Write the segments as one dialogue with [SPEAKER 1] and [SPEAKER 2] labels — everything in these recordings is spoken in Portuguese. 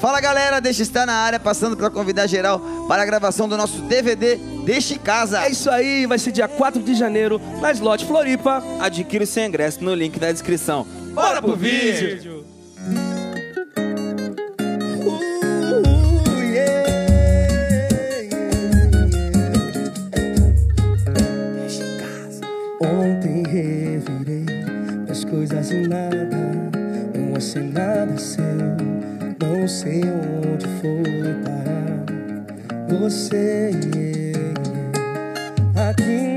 [SPEAKER 1] Fala galera, deixa estar na área, passando para convidar geral para a gravação do nosso DVD Deixe Casa.
[SPEAKER 2] É isso aí, vai ser dia 4 de janeiro, na Slot Floripa.
[SPEAKER 3] Adquira o seu ingresso no link da descrição.
[SPEAKER 2] Bora pro vídeo!
[SPEAKER 4] Ontem revirei as coisas em nada, não achei nada seu, não sei onde foi parar. Você aqui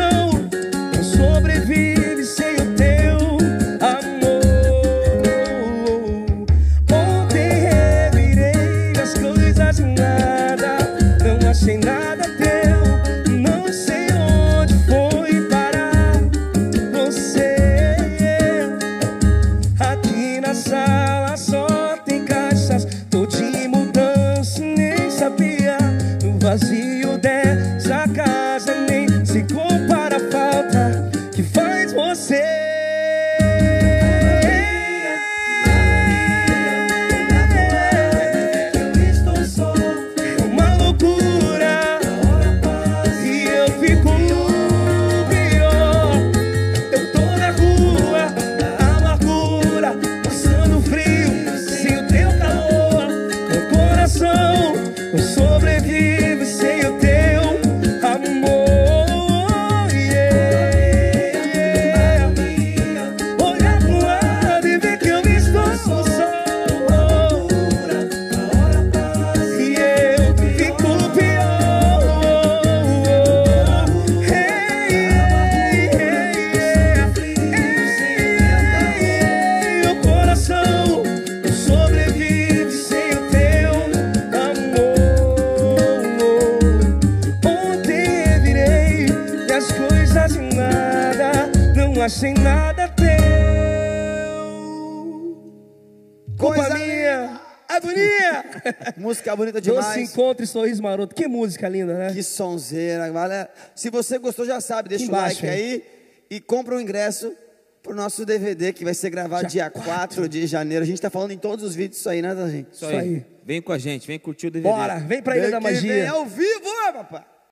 [SPEAKER 4] não sobrevive sem o teu amor. Ontem revirei as coisas em nada, não achei nada teu, coração não sobrevive das coisas em nada, não achei nada teu. Culpa
[SPEAKER 1] Coisa
[SPEAKER 4] minha, agonia.
[SPEAKER 1] Música bonita
[SPEAKER 4] Doce
[SPEAKER 1] demais.
[SPEAKER 4] encontro e sorriso maroto. Que música linda, né?
[SPEAKER 1] Que sonzeira, galera. Se você gostou, já sabe, deixa
[SPEAKER 4] Aqui
[SPEAKER 1] o
[SPEAKER 4] embaixo,
[SPEAKER 1] like aí e compra o ingresso pro nosso DVD que vai ser gravado dia, 4 de janeiro. A gente tá falando em todos os vídeos isso aí, né, gente?
[SPEAKER 3] Isso
[SPEAKER 4] Isso aí.
[SPEAKER 3] aí. Vem com a gente, vem curtir o DVD.
[SPEAKER 4] Bora, vem pra Ilha da
[SPEAKER 1] Vem vem
[SPEAKER 4] Magia.
[SPEAKER 1] ao vivo, ó, papai.